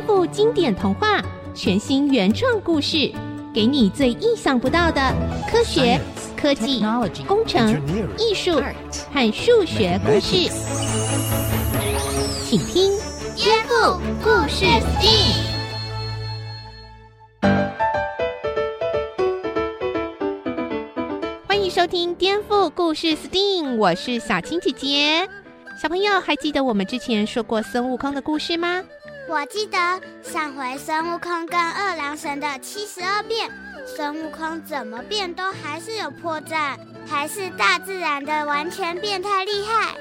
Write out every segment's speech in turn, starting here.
颠覆经典童话，全新原创故事，给你最意想不到的科学、科技、工程、艺术和数学故事，请听《颠覆故事 STEAM》。欢迎收听《颠覆故事 STEAM》，我是小青姐姐。小朋友还记得我们之前说过孙悟空的故事吗？我记得上回孙悟空跟二郎神的七十二变，孙悟空怎么变都还是有破绽，还是大自然的完全变态厉害。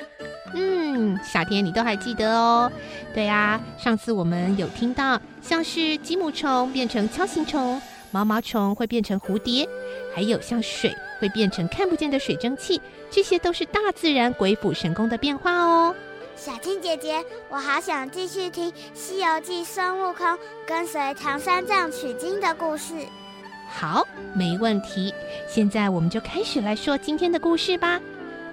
嗯，小天你都还记得哦？对呀，上次我们有听到像是鸡母虫变成锹形虫，毛毛虫会变成蝴蝶，还有像水会变成看不见的水蒸气。这些都是大自然鬼斧神工的变化哦。小青姐姐，我好想继续听《西游记》孙悟空跟随唐三藏取经的故事。好，没问题。现在我们就开始来说今天的故事吧。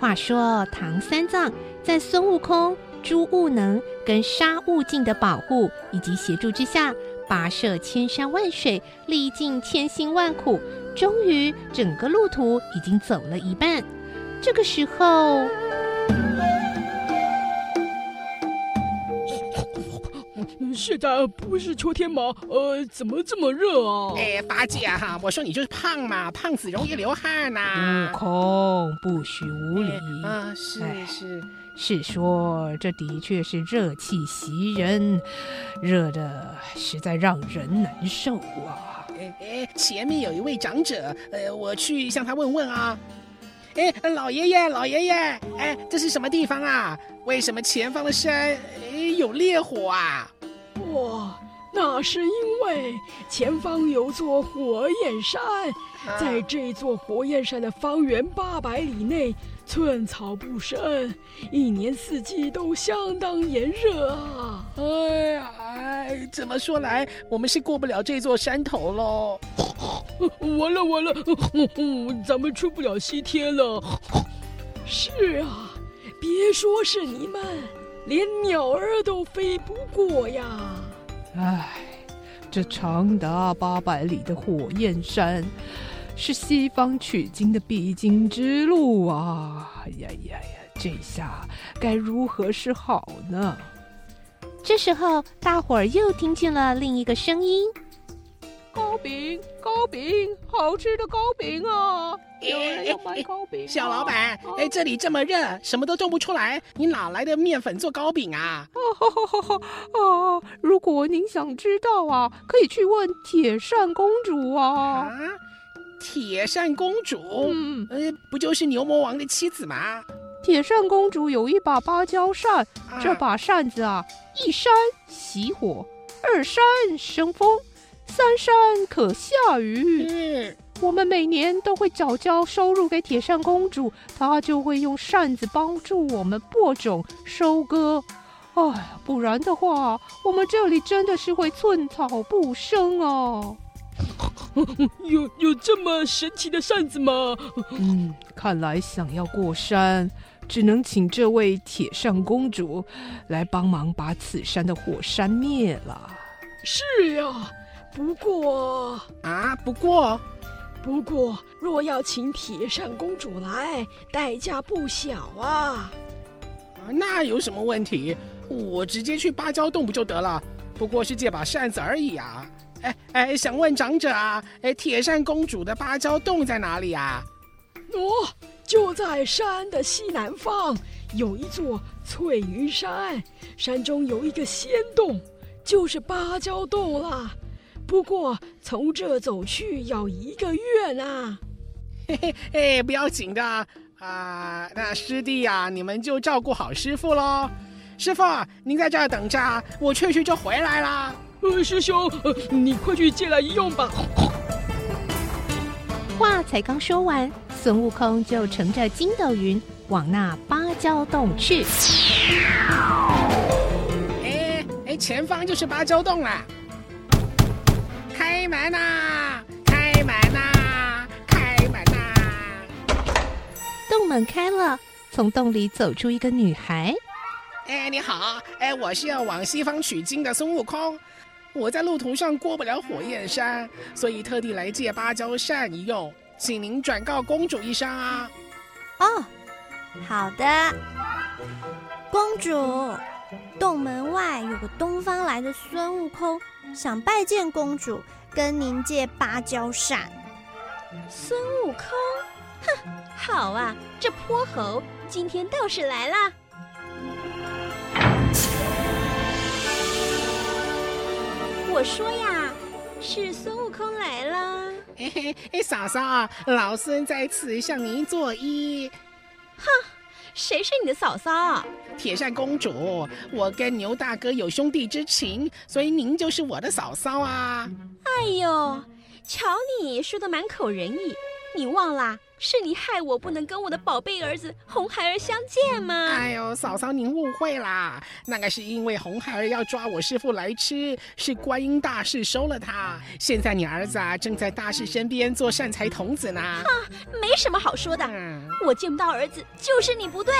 话说唐三藏在孙悟空、猪悟能跟沙悟净的保护以及协助之下，跋涉千山万水，历尽千辛万苦，终于整个路途已经走了一半。这个时候，现在不是秋天吗？呃，怎么这么热啊？哎，八戒哈，我说你就是胖嘛，胖子容易流汗呐、啊。悟空，不许无礼、哎、啊！是是是说，这的确是热气袭人，热的实在让人难受啊。哎哎，前面有一位长者，呃，我去向他问问啊。哎，老爷爷，老爷爷，哎，这是什么地方啊？为什么前方的山哎有烈火啊？哇，那是因为前方有座火焰山，啊、在这座火焰山的方圆八百里内，寸草不生，一年四季都相当炎热啊！哎呀，哎，怎么说来，我们是过不了这座山头喽。完了完了，咱们出不了西天了。是啊，别说是你们，连鸟儿都飞不过呀。唉，这长达八百里的火焰山，是西方取经的必经之路啊！呀呀呀，这下该如何是好呢？这时候，大伙儿又听见了另一个声音。糕饼，糕饼，好吃的糕饼啊！有人要买糕饼啊。小老板，哎，这里这么热，什么都种不出来，你哪来的面粉做糕饼啊？啊，如果您想知道啊，可以去问铁扇公主啊。啊，铁扇公主？嗯，呃，不就是牛魔王的妻子吗？铁扇公主有一把芭蕉扇，啊，这把扇子啊，一扇熄火，二扇生风。三山可下雨。嗯，我们每年都会缴交收入给铁扇公主，她就会用扇子帮助我们播种、收割。哎，不然的话，我们这里真的是会寸草不生啊！有有这么神奇的扇子吗？嗯，看来想要过山，只能请这位铁扇公主来帮忙把此山的火山灭了。是呀。不过啊，不过，不过，若要请铁扇公主来，代价不小啊。啊，那有什么问题？我直接去芭蕉洞不就得了？不过是借把扇子而已啊。哎哎，想问长者啊，哎，铁扇公主的芭蕉洞在哪里啊？哦，就在山的西南方，有一座翠云山，山中有一个仙洞，就是芭蕉洞啦。不过从这走去要一个月呢。嘿嘿嘿，不要紧的啊，呃。那师弟呀，啊，你们就照顾好师傅喽。师傅，您在这儿等着，我去去就回来啦。呃，师兄，呃，你快去借来一用吧。话才刚说完，孙悟空就乘着筋斗云往那芭蕉洞去。哎哎，前方就是芭蕉洞啦。开门呐！开门呐！开门呐！洞门开了，从洞里走出一个女孩。哎，你好！哎，我是要往西方取经的孙悟空。我在路途上过不了火焰山，所以特地来借芭蕉扇一用，请您转告公主一声啊。哦，好的，公主。洞门外有个东方来的孙悟空，想拜见公主，跟您借芭蕉扇。孙悟空，哼，好啊，这泼猴今天倒是来了。我说呀，是孙悟空来了。嘿嘿，哎，嫂嫂，老孙在此向您作揖。哼。谁是你的嫂嫂？铁扇公主，我跟牛大哥有兄弟之情，所以您就是我的嫂嫂啊。哎呦，瞧你说的满口仁义，你忘啦？是你害我不能跟我的宝贝儿子红孩儿相见吗？哎呦，嫂嫂您误会啦，那个是因为红孩儿要抓我师傅来吃，是观音大士收了他。现在你儿子啊正在大士身边做善财童子呢。哈，没什么好说的，嗯、我见不到儿子就是你不对。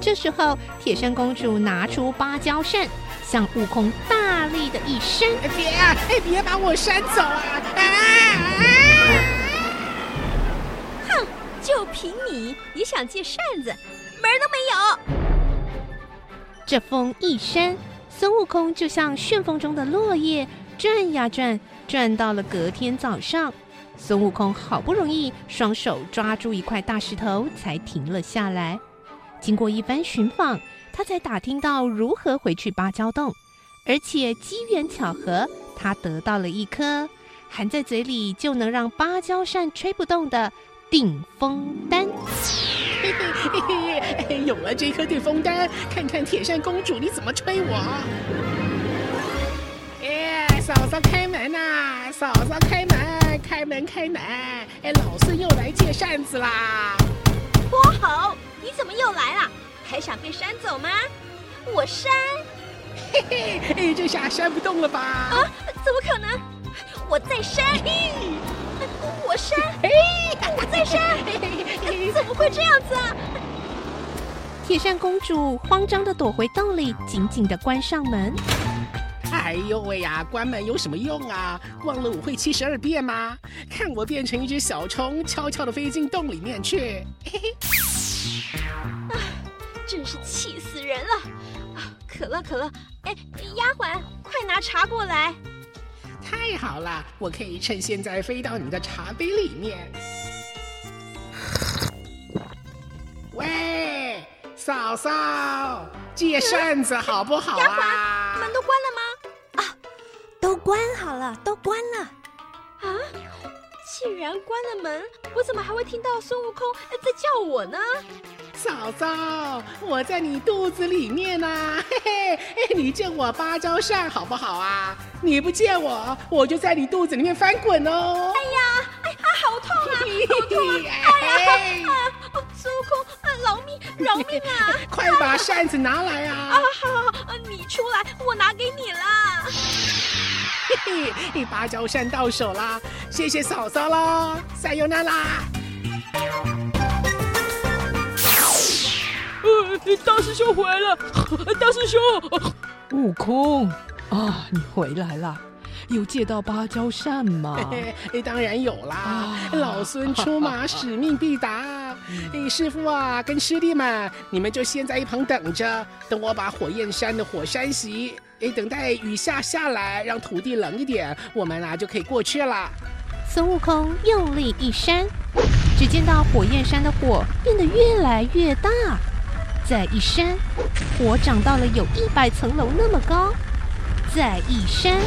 这时候，铁扇公主拿出芭蕉扇，向悟空大力的一扇。别啊，哎，别把我扇走啊！啊啊就凭你也想借扇子，门儿都没有！这风一扇，孙悟空就像旋风中的落叶，转呀转，转到了隔天早上。孙悟空好不容易双手抓住一块大石头，才停了下来。经过一番寻访，他才打听到如何回去芭蕉洞，而且机缘巧合，他得到了一颗含在嘴里就能让芭蕉扇吹不动的。定风丹，嘿嘿嘿嘿，有了这颗定风丹，看看铁扇公主你怎么吹我！哎，嫂嫂开门呐、嫂嫂开门，开门开门！哎，老孙又来借扇子啦！泼猴，你怎么又来了？还想被扇走吗？我扇！嘿嘿，哎，这下扇不动了吧？啊，怎么可能？我再扇！我扇！我在扇！怎么会这样子啊？铁扇公主慌张地躲回洞里，紧紧地关上门。哎呦喂呀，关门有什么用啊？忘了我会七十二变吗？看我变成一只小虫，悄悄地飞进洞里面去。嘿嘿。啊，真是气死人了！啊，渴了渴了！哎，丫鬟，快拿茶过来。太好了，我可以趁现在飞到你的茶杯里面。喂，嫂嫂，借扇子好不好啊？丫鬟，门都关了吗？啊，都关好了，都关了。啊，既然关了门，我怎么还会听到孙悟空在叫我呢？嫂嫂，我在你肚子里面呢，嘿嘿，你借我芭蕉扇好不好啊？你不借我，我就在你肚子里面翻滚哦。哎呀，哎呀，好痛啊，好痛啊！哎呀，孙悟空，饶命，饶命啊！快把扇子拿来啊！啊，好好好，你出来，我拿给你啦。嘿嘿，芭蕉扇到手啦，谢谢嫂嫂啦，撒由那拉。呃，大师兄回来了，大师兄，悟空。啊，你回来了，有借到芭蕉扇吗？当然有啦，啊、老孙出马使命必达。哎、嗯，师傅啊，跟师弟们，你们就先在一旁等着，等我把火焰山的火扇熄。哎，等待雨下下来，让土地冷一点，我们啊就可以过去了。孙悟空用力一扇，只见到火焰山的火变得越来越大，再一扇，我长到了有一百层楼那么高。再一扇，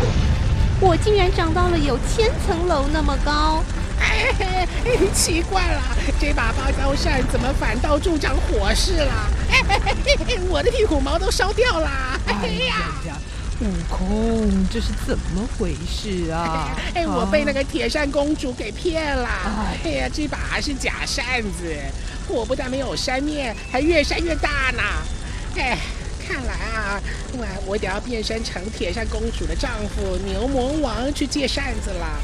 我竟然长到了有千层楼那么高。哎，奇怪了，这把芭蕉扇怎么反倒助长火势了？哎，我的屁股毛都烧掉了。哎呀，悟空，这是怎么回事啊？哎，我被那个铁扇公主给骗了。哎呀，这把是假扇子，火不但没有扇灭，还越扇越大呢。哎。看来啊，我我得要变身成铁扇公主的丈夫牛魔王去借扇子了。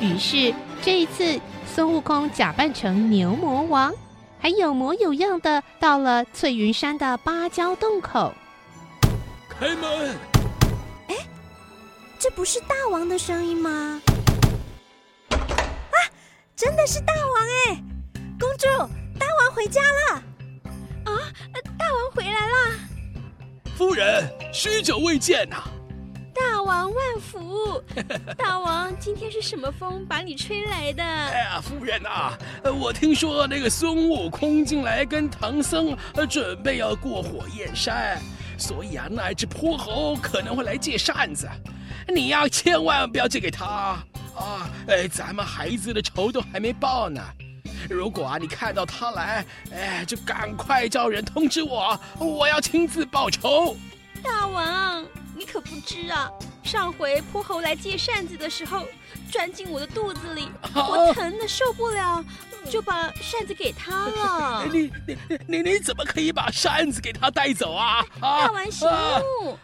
于是这一次，孙悟空假扮成牛魔王，还有模有样的到了翠云山的芭蕉洞口。开门！哎，这不是大王的声音吗？啊，真的是大王哎！公主，大王回家了。啊，大王回来了。夫人，许久未见呐。大王万福！大王，今天是什么风把你吹来的？哎呀，夫人啊，我听说那个孙悟空进来跟唐僧准备要过火焰山，所以啊，那只泼猴可能会来借扇子，你要千万不要借给他啊！哎，咱们孩子的仇都还没报呢。如果啊，你看到他来，哎，就赶快叫人通知我，我要亲自报仇。大王。知啊，上回泼猴来借扇子的时候，钻进我的肚子里，我疼的受不了，就把扇子给他了。你你你你怎么可以把扇子给他带走啊？大王息怒，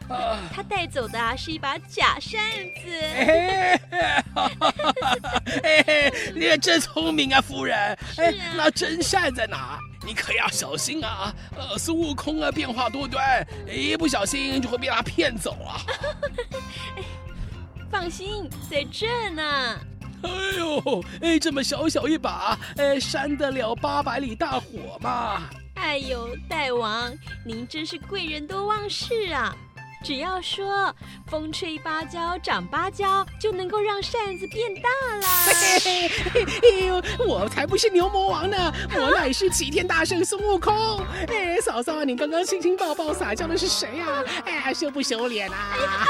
他带走的是一把假扇子。哎，你也真聪明啊，夫人。哎，那真扇在哪？你可要小心啊！呃，孙悟空啊，变化多端，一不小心就会被他骗走啊！放心，在这呢。哎呦，哎，这么小小一把，哎，扇得了八百里大火吗？哎呦，大王，您真是贵人多忘事啊！只要说“风吹芭蕉长芭蕉”，就能够让扇子变大啦。哎呦，我才不是牛魔王呢，我乃是齐天大圣孙悟空。哎，嫂嫂，你刚刚亲亲抱抱撒娇的是谁呀？哎，羞不羞脸啊？哎呀，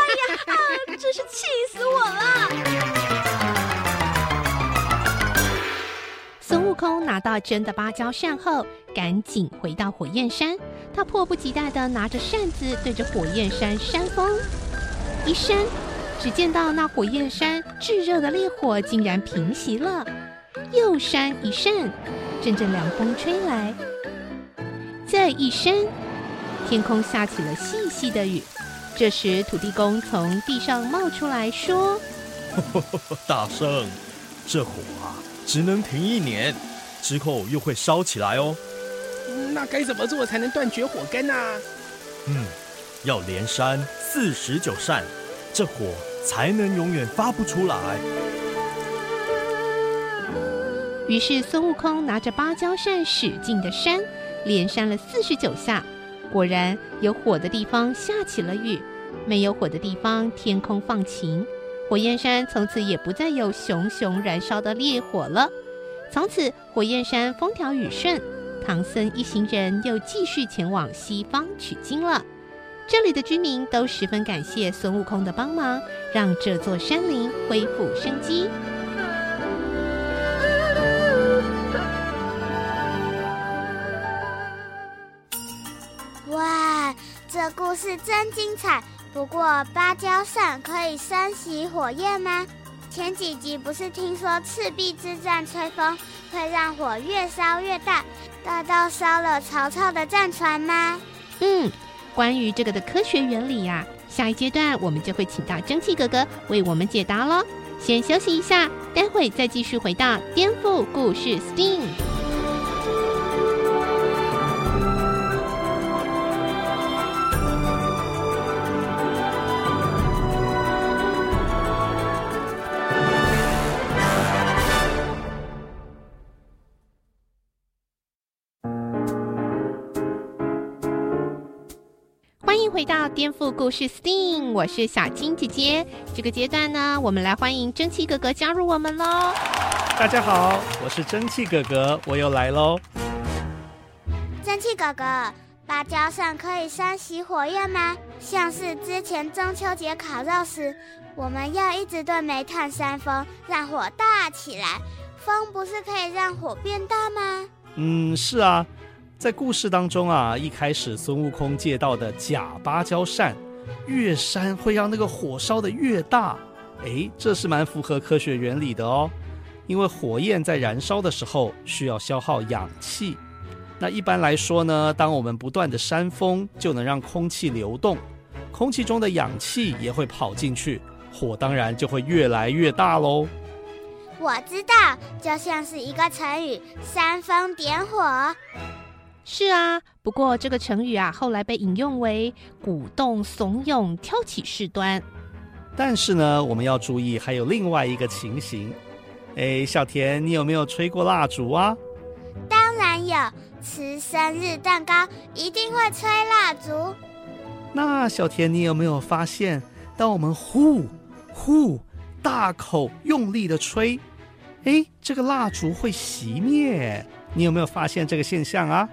哎呀，啊，真是气死我了！孙悟空拿到真的芭蕉扇后，赶紧回到火焰山。他迫不及待地拿着扇子对着火焰山扇风，一扇，只见到那火焰山炙热的烈火竟然平息了。又扇一扇，阵阵凉风吹来。再一扇，天空下起了细细的雨。这时，土地公从地上冒出来说：“大圣，这火啊。”只能停一年，之后又会烧起来哦。那该怎么做才能断绝火根呢？嗯，要连扇四十九扇，这火才能永远发不出来。于是孙悟空拿着芭蕉扇使劲的扇，连扇了四十九下，果然有火的地方下起了雨，没有火的地方天空放晴。火焰山从此也不再有熊熊燃烧的烈火了。从此，火焰山风调雨顺，唐僧一行人又继续前往西方取经了。这里的居民都十分感谢孙悟空的帮忙，让这座山林恢复生机。哇，这故事真精彩！不过芭蕉扇可以生熄火焰吗？前几集不是听说赤壁之战吹风会让火越烧越大，大到烧了曹操的战船吗？嗯，关于这个的科学原理呀、啊，下一阶段我们就会请到蒸汽哥哥为我们解答喽。先休息一下，待会再继续回到颠覆故事 STEAM。回到颠覆故事 STEAM，我是小金姐姐。这个阶段呢，我们来欢迎蒸汽哥哥加入我们喽。大家好，我是蒸汽哥哥，我又来喽。蒸汽哥哥，芭蕉扇可以扇熄火焰吗？像是之前中秋节烤肉时，我们要一直对煤炭扇风，让火大起来。风不是可以让火变大吗？嗯，是啊。在故事当中啊，一开始孙悟空借到的假芭蕉扇，越扇会让那个火烧得越大。诶，这是蛮符合科学原理的哦。因为火焰在燃烧的时候需要消耗氧气，那一般来说呢，当我们不断的扇风，就能让空气流动，空气中的氧气也会跑进去，火当然就会越来越大喽。我知道，就像是一个成语“煽风点火”。是啊，不过这个成语啊，后来被引用为鼓动、怂恿、挑起事端。但是呢，我们要注意，还有另外一个情形。哎，小田，你有没有吹过蜡烛啊？当然有，吃生日蛋糕一定会吹蜡烛。那小田，你有没有发现，当我们呼呼大口用力的吹，哎，这个蜡烛会熄灭？你有没有发现这个现象啊？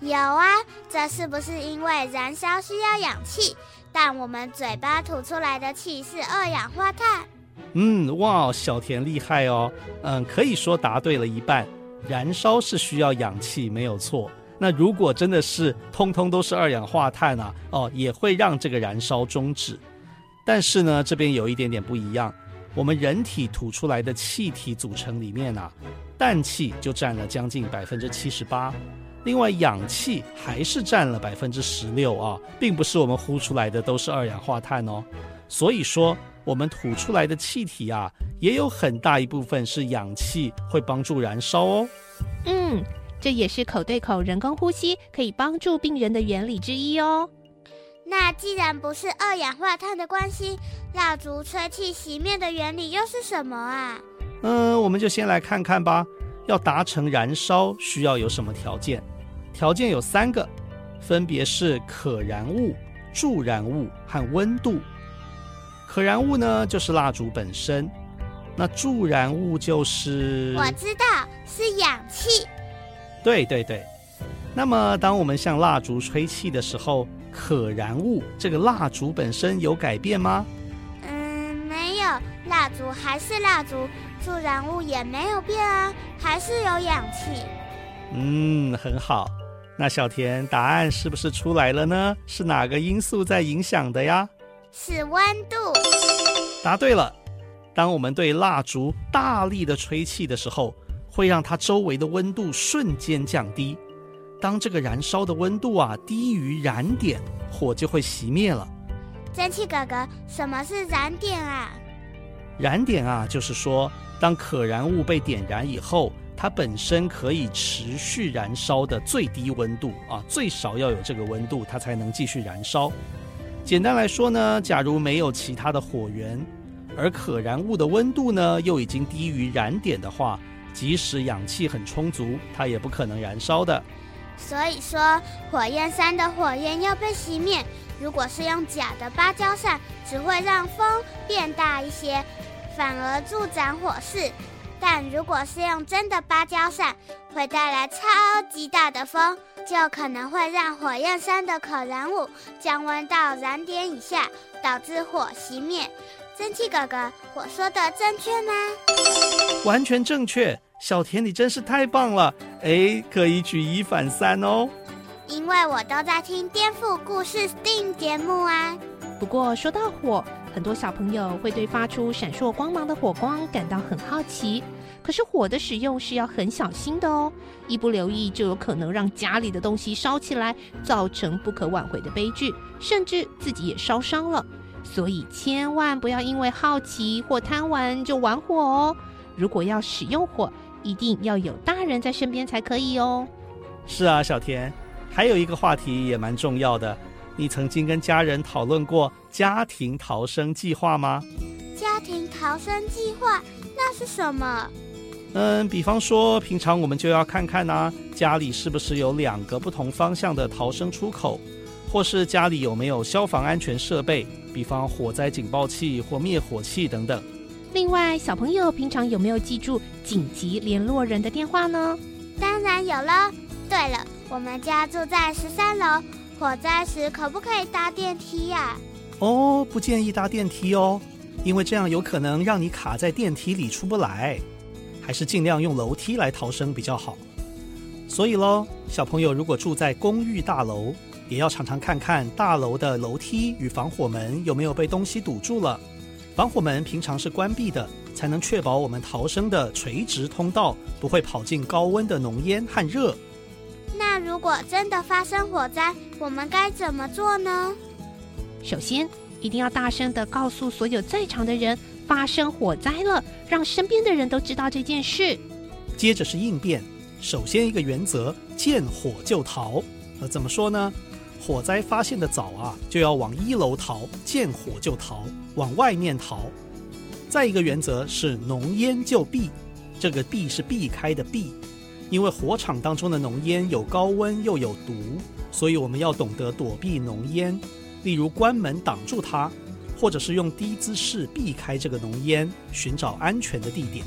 有啊，这是不是因为燃烧需要氧气，但我们嘴巴吐出来的气是二氧化碳？嗯，哇，小田厉害哦。嗯，可以说答对了一半。燃烧是需要氧气，没有错。那如果真的是通通都是二氧化碳啊，哦，也会让这个燃烧终止。但是呢，这边有一点点不一样。我们人体吐出来的气体组成里面啊，氮气就占了将近百分之七十八。另外，氧气还是占了百分之十六啊，并不是我们呼出来的都是二氧化碳哦。所以说，我们吐出来的气体啊，也有很大一部分是氧气，会帮助燃烧哦。嗯，这也是口对口人工呼吸可以帮助病人的原理之一哦。那既然不是二氧化碳的关系，蜡烛吹气熄灭的原理又是什么啊？嗯，我们就先来看看吧。要达成燃烧，需要有什么条件？条件有三个，分别是可燃物、助燃物和温度。可燃物呢，就是蜡烛本身；那助燃物就是……我知道，是氧气。对对对。那么，当我们向蜡烛吹气的时候，可燃物这个蜡烛本身有改变吗？嗯，没有，蜡烛还是蜡烛。助燃物也没有变啊，还是有氧气。嗯，很好。那小田，答案是不是出来了呢？是哪个因素在影响的呀？是温度。答对了。当我们对蜡烛大力的吹气的时候，会让它周围的温度瞬间降低。当这个燃烧的温度啊低于燃点，火就会熄灭了。蒸汽哥哥，什么是燃点啊？燃点啊，就是说。当可燃物被点燃以后，它本身可以持续燃烧的最低温度啊，最少要有这个温度，它才能继续燃烧。简单来说呢，假如没有其他的火源，而可燃物的温度呢又已经低于燃点的话，即使氧气很充足，它也不可能燃烧的。所以说，火焰山的火焰要被熄灭，如果是用假的芭蕉扇，只会让风变大一些。反而助长火势，但如果是用真的芭蕉扇，会带来超级大的风，就可能会让火焰山的可燃物降温到燃点以下，导致火熄灭。蒸汽哥哥，我说的正确吗？完全正确，小田你真是太棒了，哎，可以举一反三哦。因为我都在听颠覆故事 STEAM 节目啊。不过说到火，很多小朋友会对发出闪烁光芒的火光感到很好奇。可是火的使用是要很小心的哦，一不留意就有可能让家里的东西烧起来，造成不可挽回的悲剧，甚至自己也烧伤了。所以千万不要因为好奇或贪玩就玩火哦。如果要使用火，一定要有大人在身边才可以哦。是啊，小田，还有一个话题也蛮重要的。你曾经跟家人讨论过家庭逃生计划吗？家庭逃生计划那是什么？嗯，比方说，平常我们就要看看呐、啊，家里是不是有两个不同方向的逃生出口，或是家里有没有消防安全设备，比方火灾警报器或灭火器等等。另外，小朋友平常有没有记住紧急联络人的电话呢？当然有了。对了，我们家住在十三楼。火灾时可不可以搭电梯呀、哦，不建议搭电梯哦，因为这样有可能让你卡在电梯里出不来，还是尽量用楼梯来逃生比较好。所以喽，小朋友如果住在公寓大楼，也要常常看看大楼的楼梯与防火门有没有被东西堵住了。防火门平常是关闭的，才能确保我们逃生的垂直通道不会跑进高温的浓烟和热。那如果真的发生火灾，我们该怎么做呢？首先，一定要大声的告诉所有在场的人，发生火灾了，让身边的人都知道这件事。接着是应变，首先一个原则，见火就逃。呃，怎么说呢？火灾发现的早啊，就要往一楼逃；见火就逃，往外面逃。再一个原则是浓烟就避，这个避是避开的避，因为火场当中的浓烟有高温又有毒，所以我们要懂得躲避浓烟，例如关门挡住它，或者是用低姿势避开这个浓烟，寻找安全的地点。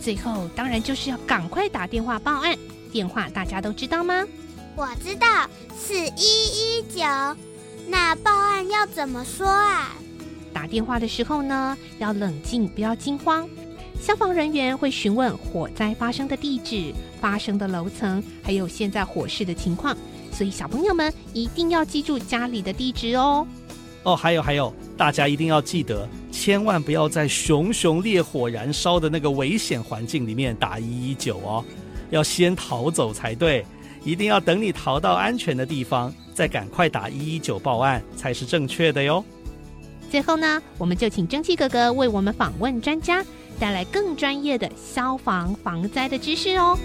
最后当然就是要赶快打电话报案，电话大家都知道吗？我知道是一一九，那报案要怎么说啊？打电话的时候呢，要冷静，不要惊慌。消防人员会询问火灾发生的地址、发生的楼层，还有现在火势的情况。所以小朋友们一定要记住家里的地址哦。哦，还有还有，大家一定要记得，千万不要在熊熊烈火燃烧的那个危险环境里面打一一九哦，要先逃走才对。一定要等你逃到安全的地方，再赶快打一一九报案才是正确的哟。最后呢，我们就请蒸汽哥哥为我们访问专家，带来更专业的消防防灾的知识哦。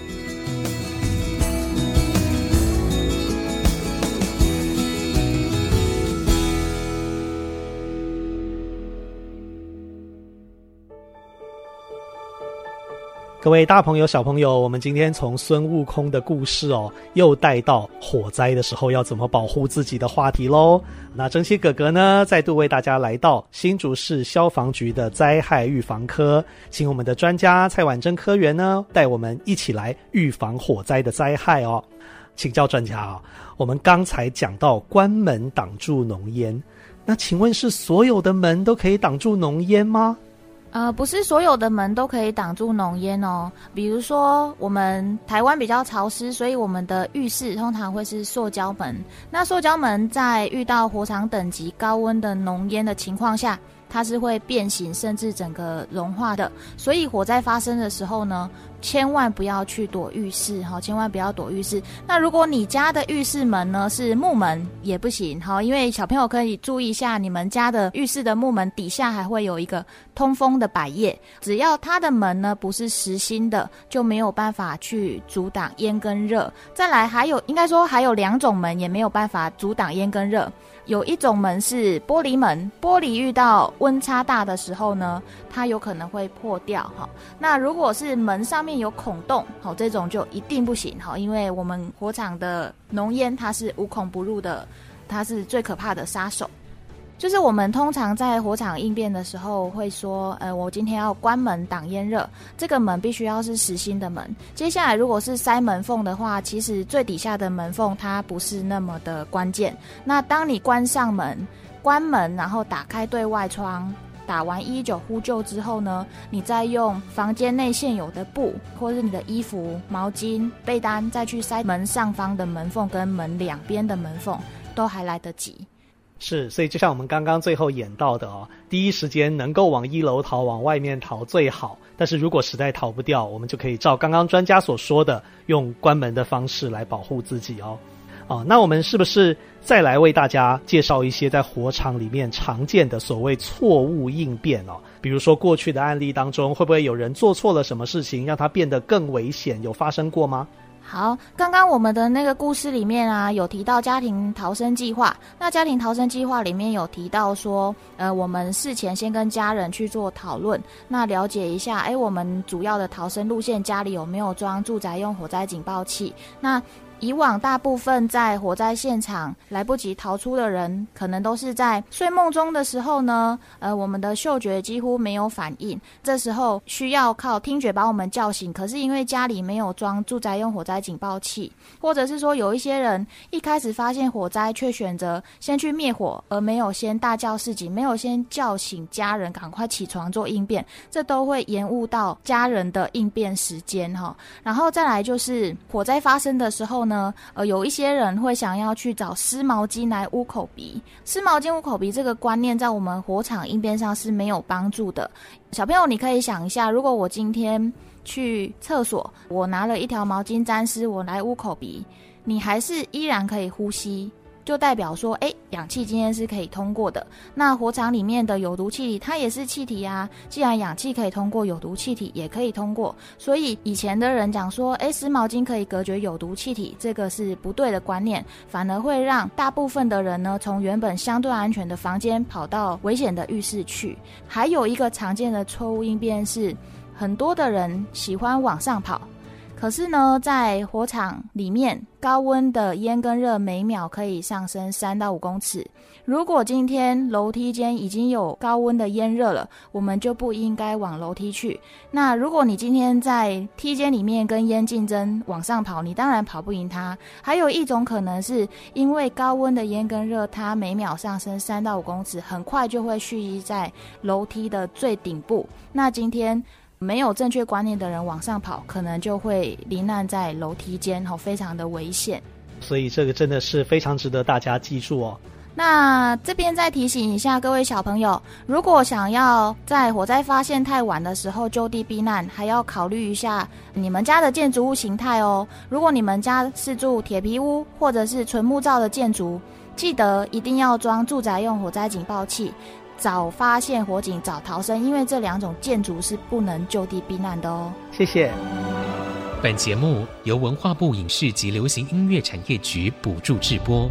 各位大朋友、小朋友，我们今天从孙悟空的故事哦，又带到火灾的时候要怎么保护自己的话题喽。那蒸汽哥哥呢，再度为大家来到新竹市消防局的灾害预防科，请我们的专家蔡婉贞科员呢，带我们一起来预防火灾的灾害哦。请教专家啊、我们刚才讲到关门挡住浓烟，那请问是所有的门都可以挡住浓烟吗？呃，不是所有的门都可以挡住浓烟哦。比如说，我们台湾比较潮湿，所以我们的浴室通常会是塑胶门。那塑胶门在遇到火场等级高温的浓烟的情况下，它是会变形，甚至整个融化的。所以火灾发生的时候呢，千万不要去躲浴室哈，千万不要躲浴室。那如果你家的浴室门呢是木门也不行哈，因为小朋友可以注意一下，你们家的浴室的木门底下还会有一个通风的百叶，只要它的门呢不是实心的，就没有办法去阻挡烟跟热。再来还有，应该说还有两种门也没有办法阻挡烟跟热。有一种门是玻璃门，玻璃遇到温差大的时候呢，它有可能会破掉哈。那如果是门上面有孔洞，好，这种就一定不行哈，因为我们火场的浓烟它是无孔不入的，它是最可怕的杀手。就是我们通常在火场应变的时候会说，呃，我今天要关门挡烟热，这个门必须要是实心的门。接下来如果是塞门缝的话，其实最底下的门缝它不是那么的关键。那当你关上门、关门，然后打开对外窗，打完一一九呼救之后呢，你再用房间内现有的布或是你的衣服、毛巾、被单再去塞门上方的门缝跟门两边的门缝，都还来得及。是，所以就像我们刚刚最后演到的哦，第一时间能够往一楼逃，往外面逃最好。但是如果实在逃不掉，我们就可以照刚刚专家所说的，用关门的方式来保护自己哦。哦，那我们是不是再来为大家介绍一些在火场里面常见的所谓错误应变哦？比如说过去的案例当中，会不会有人做错了什么事情，让它变得更危险？有发生过吗？好，刚刚我们的那个故事里面啊，有提到家庭逃生计划。那家庭逃生计划里面有提到说，呃，我们事前先跟家人去做讨论，那了解一下，哎，我们主要的逃生路线家里有没有装住宅用火灾警报器？那以往大部分在火灾现场来不及逃出的人，可能都是在睡梦中的时候呢。呃，我们的嗅觉几乎没有反应，这时候需要靠听觉把我们叫醒。可是因为家里没有装住宅用火灾警报器，或者是说有一些人一开始发现火灾，却选择先去灭火，而没有先大叫示警，没有先叫醒家人赶快起床做应变，这都会延误到家人的应变时间哈。然后再来就是火灾发生的时候呢，呃，有一些人会想要去找湿毛巾来捂口鼻，湿毛巾捂口鼻这个观念在我们火场应变上是没有帮助的。小朋友，你可以想一下，如果我今天去厕所，我拿了一条毛巾沾湿，我来捂口鼻，你还是依然可以呼吸，就代表说，哎，氧气今天是可以通过的。那火场里面的有毒气体，它也是气体啊。既然氧气可以通过，有毒气体也可以通过。所以以前的人讲说，哎，湿毛巾可以隔绝有毒气体，这个是不对的观念，反而会让大部分的人呢，从原本相对安全的房间跑到危险的浴室去。还有一个常见的错误应变是，很多的人喜欢往上跑。可是呢，在火场里面，高温的烟跟热每秒可以上升三到五公尺。如果今天楼梯间已经有高温的烟热了，我们就不应该往楼梯去。那如果你今天在梯间里面跟烟竞争往上跑，你当然跑不赢它。还有一种可能是因为高温的烟跟热，它每秒上升三到五公尺，很快就会蓄积在楼梯的最顶部。那今天。没有正确观念的人往上跑，可能就会罹难在楼梯间，吼，非常的危险。所以这个真的是非常值得大家记住哦。那这边再提醒一下各位小朋友，如果想要在火灾发现太晚的时候就地避难，还要考虑一下你们家的建筑物形态哦。如果你们家是住铁皮屋或者是纯木造的建筑，记得一定要装住宅用火灾警报器。早发现火警，早逃生，因为这两种建筑是不能就地避难的哦。谢谢。本节目由文化部影视及流行音乐产业局补助制播。